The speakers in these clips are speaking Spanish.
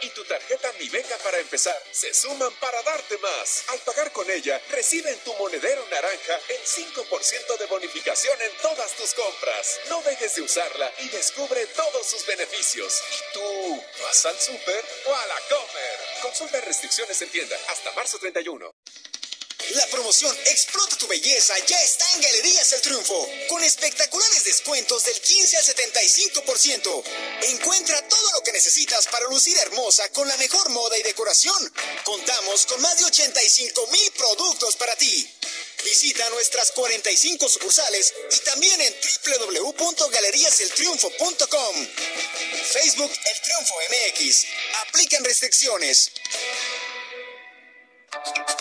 Y tu tarjeta Mi Beca para empezar se suman para darte más. Al pagar con ella, recibe en tu monedero naranja el 5% de bonificación en todas tus compras. No dejes de usarla y descubre todos sus beneficios. ¿Y tú vas al súper o a la comer? Consulta restricciones en tienda hasta marzo 31. La promoción Explota tu belleza ya está en Galerías El Triunfo, con espectaculares descuentos del 15 al 75%. Encuentra todo lo que necesitas para lucir hermosa con la mejor moda y decoración. Contamos con más de 85 mil productos para ti. Visita nuestras 45 sucursales y también en www.galeriaseltriunfo.com. Facebook El Triunfo MX. Aplican restricciones.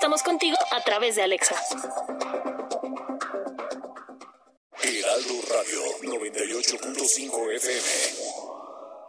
estamos contigo a través de Alexa. Heraldo Radio 98.5 FM.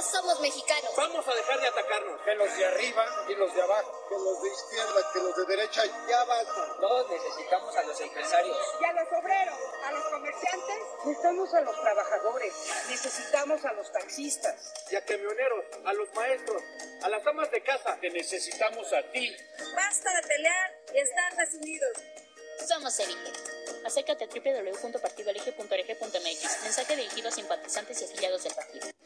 Todos somos mexicanos. Vamos a dejar de atacarnos. Que los de arriba y los de abajo. Que los de izquierda, que los de derecha, ya basta. Todos necesitamos a los empresarios. Y a los obreros, a los comerciantes. Necesitamos a los trabajadores. Necesitamos a los taxistas. Y a camioneros, a los maestros, a las amas de casa. Te necesitamos a ti. Basta de pelear y estar desunidos. Somos Elige. Acércate a www.partidoelige.org.mx. Mensaje dirigido a simpatizantes y afiliados del partido.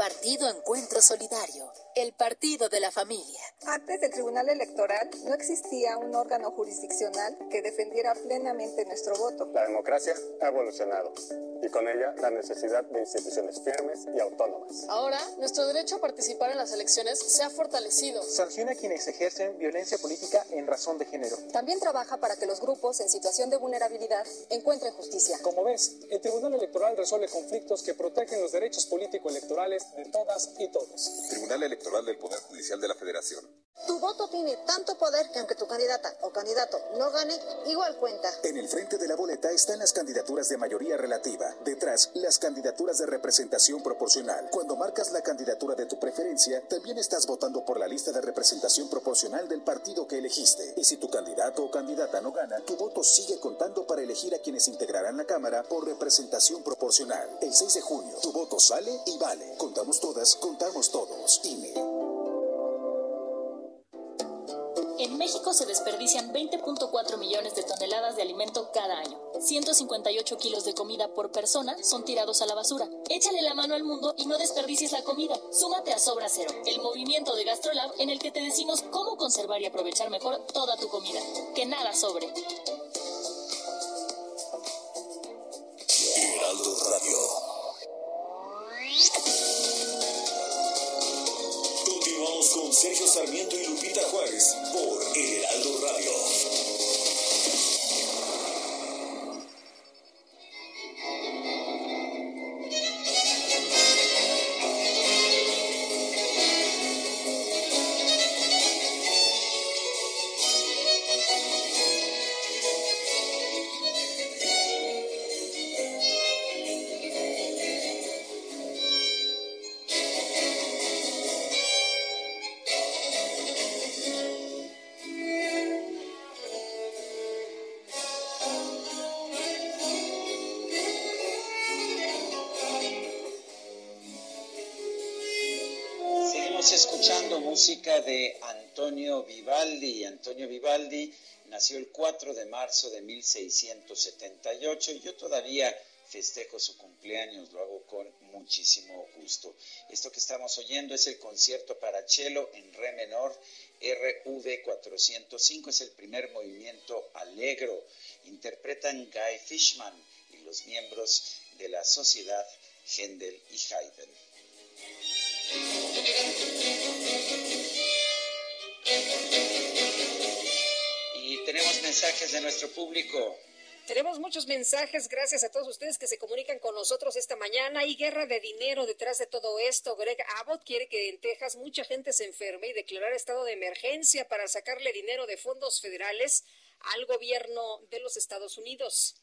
Partido Encuentro Solidario, el partido de la familia. Antes del Tribunal Electoral no existía un órgano jurisdiccional que defendiera plenamente nuestro voto. La democracia ha evolucionado y con ella la necesidad de instituciones firmes y autónomas. Ahora, nuestro derecho a participar en las elecciones se ha fortalecido. Sanciona a quienes ejercen violencia política en razón de género. También trabaja para que los grupos en situación de vulnerabilidad encuentren justicia. Como ves, el Tribunal Electoral resuelve conflictos que protegen los derechos políticos de todas y todos. Tribunal Electoral del Poder Judicial de la Federación. Tu voto tiene tanto poder que aunque tu candidata o candidato no gane, igual cuenta. En el frente de la boleta están las candidaturas de mayoría relativa. Detrás, las candidaturas de representación proporcional. Cuando marcas la candidatura de tu preferencia, también estás votando por la lista de representación proporcional del partido que elegiste. Y si tu candidato o candidata no gana, tu voto sigue contando para elegir a quienes integrarán la Cámara por representación proporcional. El 6 de junio, tu voto sale y vale. Contamos todas, contamos todos. INE. En En México se desperdician 20.4 millones de toneladas de alimento cada año. 158 kilos de comida por persona son tirados a la basura. Échale la mano al mundo y no desperdicies la comida. Súmate a Sobra Cero, el movimiento de GastroLab en el que te decimos cómo conservar y aprovechar mejor toda tu comida. Que nada sobre. Heraldo Radio. Con Sergio música de Antonio Vivaldi. Antonio Vivaldi nació el 4 de marzo de 1678 y yo todavía festejo su cumpleaños, lo hago con muchísimo gusto. Esto que estamos oyendo es el concierto para cello en re menor, RV 405, es el primer movimiento alegro. Interpretan Guy Fishman y los miembros de la sociedad Händel y Haydn. Y tenemos mensajes de nuestro público. Tenemos muchos mensajes, gracias a todos ustedes que se comunican con nosotros esta mañana. Hay guerra de dinero detrás de todo esto. Greg Abbott quiere que en Texas mucha gente se enferme y declarar estado de emergencia para sacarle dinero de fondos federales al gobierno de los Estados Unidos.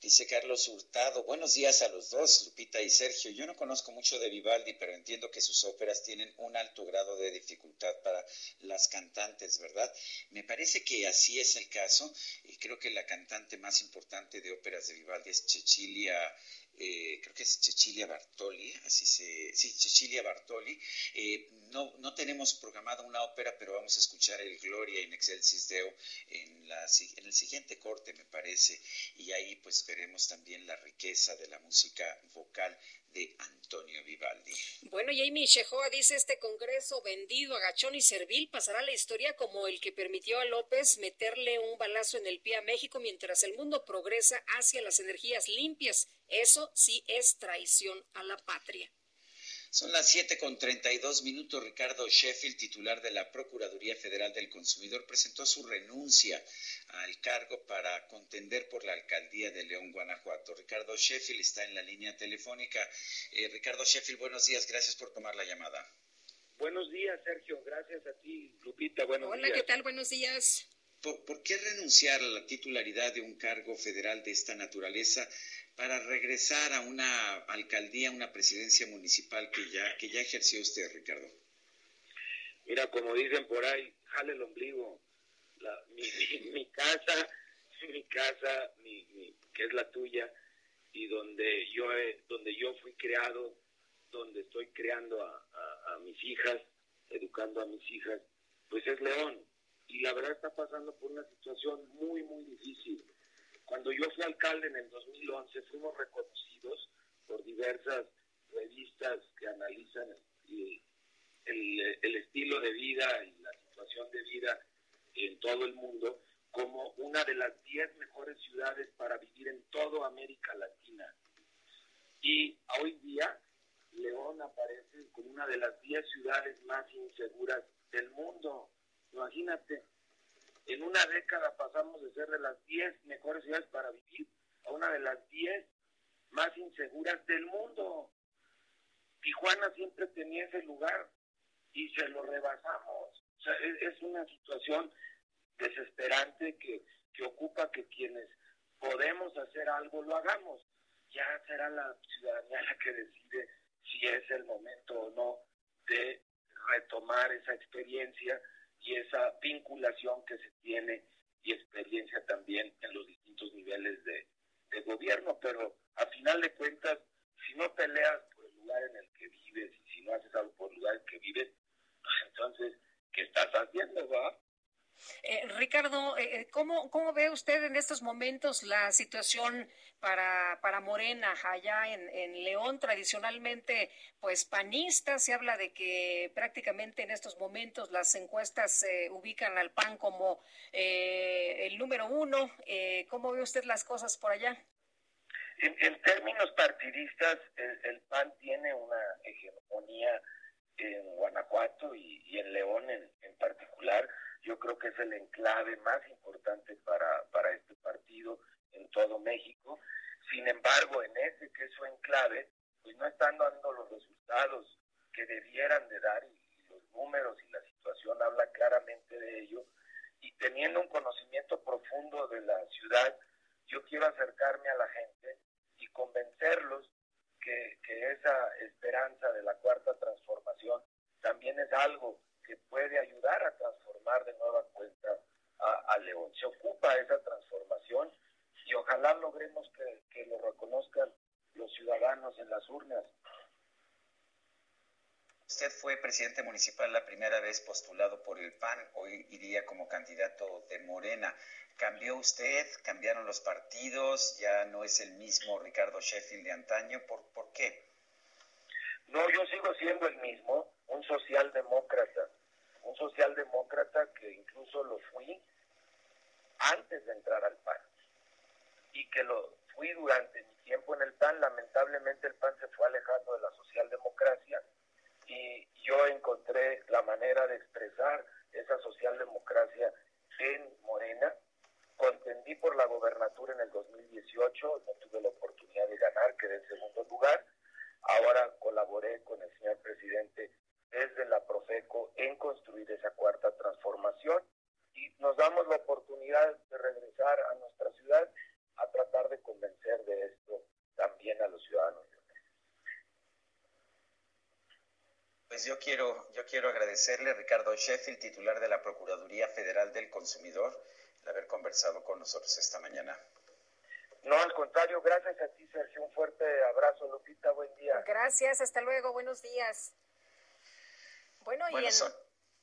Dice Carlos Hurtado, buenos días a los dos, Lupita y Sergio. Yo no conozco mucho de Vivaldi, pero entiendo que sus óperas tienen un alto grado de dificultad para las cantantes, ¿verdad? Me parece que así es el caso y creo que la cantante más importante de óperas de Vivaldi es Cecilia eh, creo que es Cecilia Bartoli, así se, sí, Cecilia Bartoli. Eh, no, no tenemos programada una ópera, pero vamos a escuchar el Gloria in Excelsis Deo en, la, en el siguiente corte, me parece, y ahí pues veremos también la riqueza de la música vocal de Antonio Vivaldi. Bueno, Amy Shehoa dice, este Congreso vendido, agachón y servil pasará a la historia como el que permitió a López meterle un balazo en el pie a México mientras el mundo progresa hacia las energías limpias. Eso sí es traición a la patria. Son las 7 con 32 minutos. Ricardo Sheffield, titular de la Procuraduría Federal del Consumidor, presentó su renuncia al cargo para contender por la alcaldía de León, Guanajuato. Ricardo Sheffield está en la línea telefónica. Eh, Ricardo Sheffield, buenos días. Gracias por tomar la llamada. Buenos días, Sergio. Gracias a ti, Lupita. Buenos Hola, días. ¿qué tal? Buenos días. ¿Por, ¿Por qué renunciar a la titularidad de un cargo federal de esta naturaleza para regresar a una alcaldía, una presidencia municipal que ya, que ya ejerció usted, Ricardo? Mira, como dicen por ahí, jale el ombligo. La, mi, mi, mi, casa, mi casa, mi, que es la tuya, y donde yo, he, donde yo fui creado, donde estoy creando a mis hijas, educando a mis hijas, pues es León. Y la verdad está pasando por una situación muy, muy difícil. Cuando yo fui alcalde en el 2011, fuimos reconocidos por diversas revistas que analizan el, el, estilo de vida y la situación de vida en todo el mundo como una de las 10 mejores ciudades para vivir en toda América Latina. Y hoy día León aparece como una de las 10 ciudades más inseguras del mundo. Imagínate, en una década pasamos de ser de las 10 mejores ciudades para vivir a una de las 10 más inseguras del mundo. Tijuana siempre tenía ese lugar y se lo rebasamos. O sea, es, una situación desesperante que, que ocupa que quienes podemos hacer algo lo hagamos. Ya será la ciudadanía la que decide si es el momento o no de retomar esa experiencia y esa vinculación que se tiene y experiencia también en los distintos niveles de, de gobierno. Pero a final de cuentas, si no peleas por el lugar en el que vives y si no haces algo por el lugar en el que vives, pues entonces, ¿qué estás haciendo, va? Ricardo, eh, eh, ¿cómo, ¿cómo ve usted en estos momentos la situación para, para Morena allá en, en León? Tradicionalmente, pues panista, se habla de que prácticamente en estos momentos las encuestas eh, ubican al PAN como el número uno. ¿Cómo ve usted las cosas por allá? En, términos partidistas, el, PAN tiene una hegemonía en Guanajuato y, en León en, particular. Yo creo que es el enclave más importante para, para este partido en todo México. Sin embargo, en ese que es su enclave, pues no están dando los resultados que debieran de dar y, los números y la situación habla claramente de ello. Y teniendo un conocimiento profundo de la ciudad, yo quiero acercarme a la gente y convencerlos que, esa esperanza de la cuarta transformación también es algo que puede ayudar a transformar de nueva cuenta a, León. Se ocupa esa transformación y ojalá logremos que, que lo reconozcan los ciudadanos en las urnas. Usted fue presidente municipal la primera vez postulado por el PAN, hoy iría como candidato de Morena. ¿Cambió usted? ¿Cambiaron los partidos? ¿Ya no es el mismo Ricardo Sheffield de antaño? ¿Por, por qué? No, yo sigo siendo el mismo, un socialdemócrata. Un socialdemócrata que incluso lo fui antes de entrar al PAN. Y que lo fui durante mi tiempo en el PAN. Lamentablemente el PAN se fue alejando de la socialdemocracia y yo encontré la manera de expresar esa socialdemocracia en Morena Contendí por la gobernatura en el 2018, no tuve la oportunidad de ganar, quedé en segundo lugar. Ahora colaboré con el señor presidente desde la Profeco en construir esa cuarta transformación y nos damos la oportunidad de regresar a nuestra ciudad a tratar de convencer de esto también a los ciudadanos. Pues yo quiero, yo quiero agradecerle a Ricardo Sheffield, titular de la Procuraduría Federal del Consumidor, haber conversado con nosotros esta mañana. No, al contrario, gracias a ti, Sergio. Un fuerte abrazo, Lupita. Buen día. Gracias, hasta luego. Buenos días. Bueno, y en...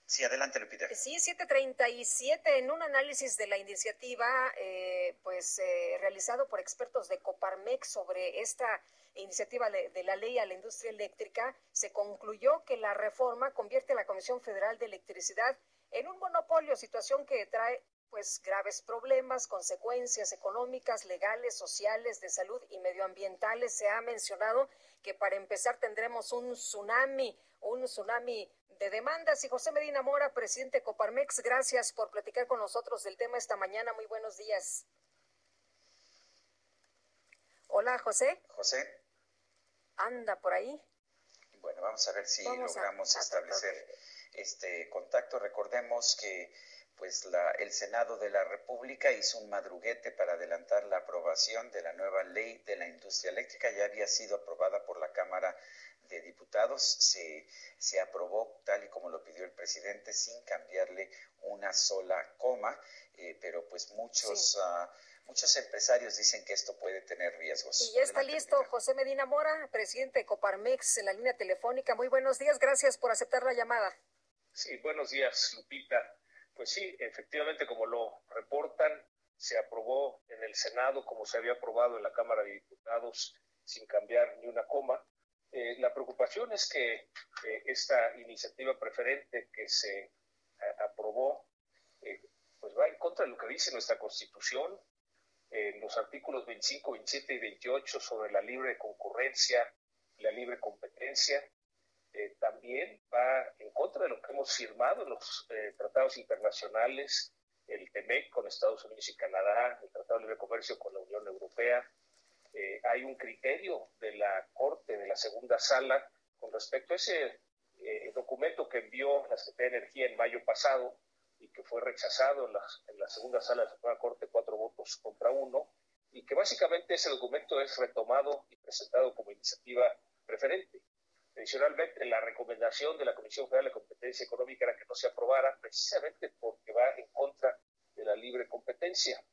Sí, adelante, Lupita. Sí, 737, en un análisis de la iniciativa, eh, pues eh, realizado por expertos de Coparmex sobre esta iniciativa de la ley a la industria eléctrica, se concluyó que la reforma convierte a la Comisión Federal de Electricidad en un monopolio, situación que trae pues graves problemas, consecuencias económicas, legales, sociales, de salud y medioambientales. Se ha mencionado que para empezar tendremos un tsunami, un tsunami de demandas. Y José Medina Mora, presidente de Coparmex, gracias por platicar con nosotros del tema esta mañana. Muy buenos días. Hola, José. José. Anda por ahí. Bueno, vamos a ver si logramos establecer este contacto. Recordemos que pues la, el Senado de la República hizo un madruguete para adelantar la aprobación de la nueva ley de la industria eléctrica. Ya había sido aprobada por la Cámara de Diputados. Se, se aprobó tal y como lo pidió el presidente sin cambiarle una sola coma, eh, pero pues muchos... Ah, muchos empresarios dicen que esto puede tener riesgos. Y ya está listo José Medina Mora, presidente de Coparmex, en la línea telefónica. Muy buenos días, gracias por aceptar la llamada. Sí, buenos días, Lupita. Pues sí, efectivamente, como lo reportan, se aprobó en el Senado como se había aprobado en la Cámara de Diputados sin cambiar ni una coma. Eh, la preocupación es que eh, esta iniciativa preferente que se eh, aprobó pues va en contra de lo que dice nuestra Constitución, en los artículos 25, 27 y 28 sobre la libre concurrencia la libre competencia, también va en contra de lo que hemos firmado en los eh, tratados internacionales, el TEMEC con Estados Unidos y Canadá, el Tratado de Libre Comercio con la Unión Europea. Eh, hay un criterio de la Corte, de la segunda sala, con respecto a ese documento que envió la Secretaría de Energía en mayo pasado y que fue rechazado en la, en la segunda sala de la Suprema Corte, cuatro votos contra uno, y que básicamente ese documento es retomado y presentado como iniciativa preferente. Adicionalmente, la recomendación de la Comisión Federal de Competencia Económica era que no se aprobara precisamente porque va en contra de la libre competencia.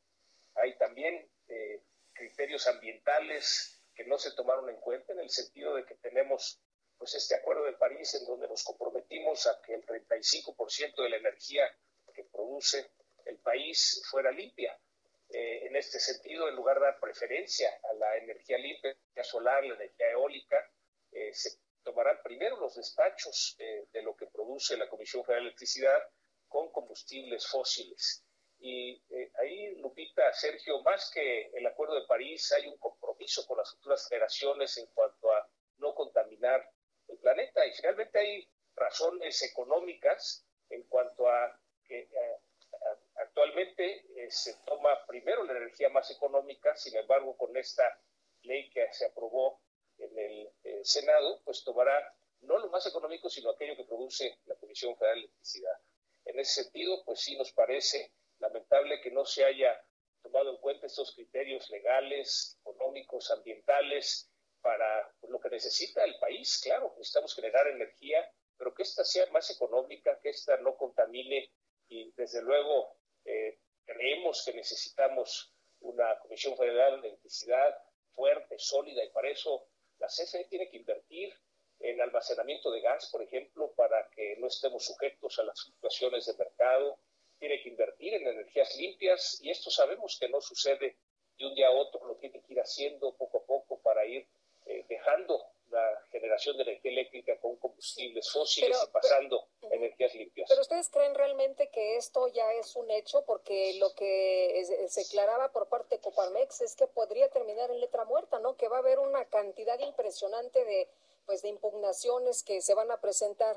Hay también eh, criterios ambientales que no se tomaron en cuenta en el sentido de que tenemos pues este acuerdo de París en donde nos comprometimos a que el 35% de la energía que produce el país fuera limpia. Eh, en este sentido, en lugar de dar preferencia a la energía limpia, la solar, la energía eólica, eh, se tomarán primero los despachos eh, de lo que produce la Comisión Federal de Electricidad con combustibles fósiles. Y ahí, Lupita, Sergio, más que el Acuerdo de París, hay un compromiso con las futuras generaciones en cuanto a no contaminar el planeta. Y finalmente hay razones económicas en cuanto a que actualmente eh, se toma primero la energía más económica, sin embargo, con esta ley que se aprobó en el eh, Senado, pues tomará no lo más económico, sino aquello que produce la Comisión Federal de Electricidad. En ese sentido, pues sí nos parece lamentable que no se haya tomado en cuenta estos criterios legales, económicos, ambientales, para lo que necesita el país. Claro, necesitamos generar energía, pero que ésta sea más económica, que ésta no contamine y desde luego eh, creemos que necesitamos una Comisión Federal de Electricidad fuerte, sólida, y para eso la CFE tiene que invertir en almacenamiento de gas, por ejemplo, para que no estemos sujetos a las fluctuaciones de mercado, tiene que invertir en energías limpias, y esto sabemos que no sucede de un día a otro, lo tiene que ir haciendo poco a poco para ir eh, dejando la generación de energía eléctrica con combustibles fósiles y pasando energías limpias. Pero ustedes creen realmente que esto ya es un hecho porque lo que se declaraba por parte de Coparmex es que podría terminar en letra muerta, ¿no? Que va a haber una cantidad impresionante de pues de impugnaciones que se van a presentar.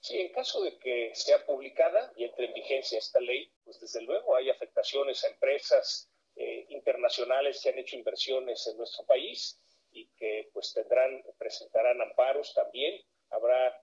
Sí, en caso de que sea publicada y entre en vigencia esta ley, pues desde luego hay afectaciones a empresas eh, internacionales que han hecho inversiones en nuestro país y que pues tendrán, presentarán amparos también. Habrá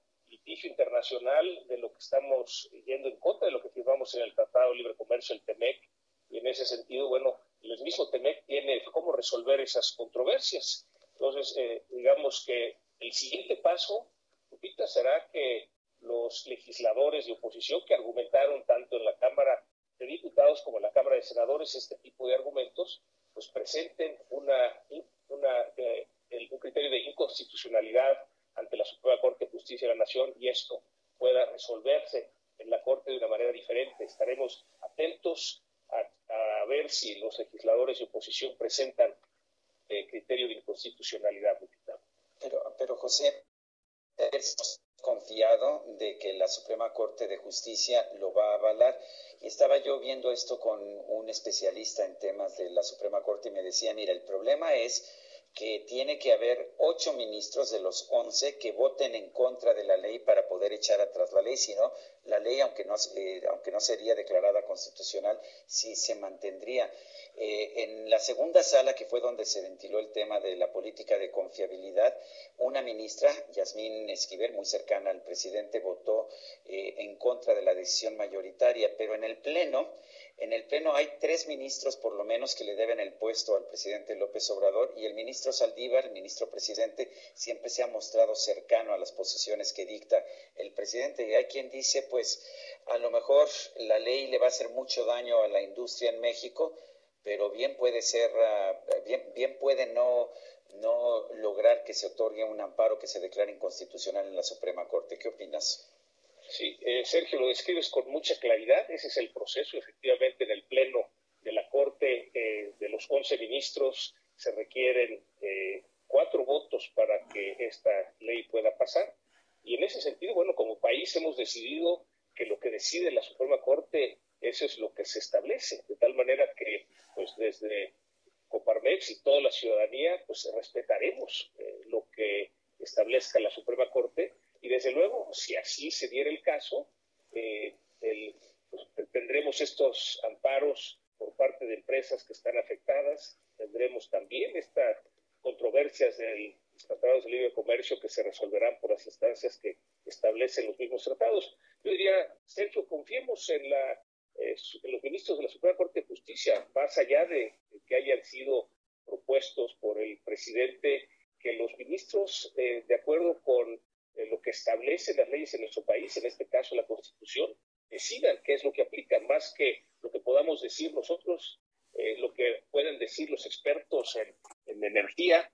litigio internacional de lo que estamos yendo en contra de lo que firmamos en el Tratado de Libre Comercio, el TEMEC, y en ese sentido, bueno, el mismo TEMEC tiene cómo resolver esas controversias. Entonces, eh, digamos que el siguiente paso, Lupita, será que los legisladores de oposición que argumentaron tanto en la Cámara de Diputados como en la Cámara de Senadores este tipo de argumentos, pues presenten una eh, un criterio de inconstitucionalidad ante la Suprema Corte de Justicia de la Nación y esto pueda resolverse en la Corte de una manera diferente. Estaremos atentos a, ver si los legisladores de oposición presentan eh, criterio de inconstitucionalidad. Pero, pero José, ¿es de que la Suprema Corte de Justicia lo va a avalar? Y estaba yo viendo esto con un especialista en temas de la Suprema Corte y me decía, mira, el problema es que tiene que haber ocho ministros de los once que voten en contra de la ley para poder echar atrás la ley, si no, la ley, aunque no, eh, aunque no sería declarada constitucional, sí se mantendría. Eh, en la segunda sala, que fue donde se ventiló el tema de la política de confiabilidad, una ministra, Yasmín Esquivel, muy cercana al presidente, votó eh, en contra de la decisión mayoritaria, pero en el Pleno, en el Pleno hay tres ministros por lo menos que le deben el puesto al presidente López Obrador y el ministro Saldívar, el ministro presidente, siempre se ha mostrado cercano a las posiciones que dicta el presidente. Y hay quien dice, pues, a lo mejor la ley le va a hacer mucho daño a la industria en México, pero bien puede ser, ah, bien, bien puede no, no lograr que se otorgue un amparo que se declare inconstitucional en la Suprema Corte. ¿Qué opinas? Sí, eh, Sergio, lo describes con mucha claridad. Ese es el proceso. Efectivamente, en el Pleno de la Corte, eh, de los 11 ministros, se requieren eh, cuatro votos para que esta ley pueda pasar. Y en ese sentido, bueno, como país hemos decidido que lo que decide la Suprema Corte eso es lo que se establece, de tal manera que pues desde Coparmex y toda la ciudadanía pues respetaremos eh, lo que establezca la Suprema Corte y desde luego si así se diera el caso eh, pues, tendremos estos amparos por parte de empresas que están afectadas tendremos también estas controversias del tratados de libre comercio que se resolverán por las instancias que establecen los mismos tratados. Yo diría, Sergio, confiemos en la eh, los ministros de la Suprema Corte de Justicia, más allá de, que hayan sido propuestos por el presidente, que los ministros, eh, de acuerdo con eh, lo que establecen las leyes en nuestro país, en este caso la Constitución, decidan qué es lo que aplican, más que lo que podamos decir nosotros, lo que pueden decir los expertos en, en energía,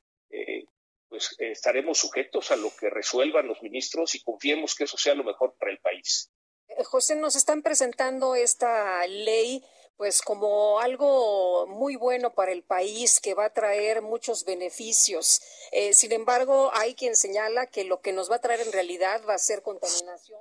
pues estaremos sujetos a lo que resuelvan los ministros y confiemos que eso sea lo mejor para el país. José, nos están presentando esta ley pues como algo muy bueno para el país que va a traer muchos beneficios. Eh, sin embargo, hay quien señala que lo que nos va a traer en realidad va a ser contaminación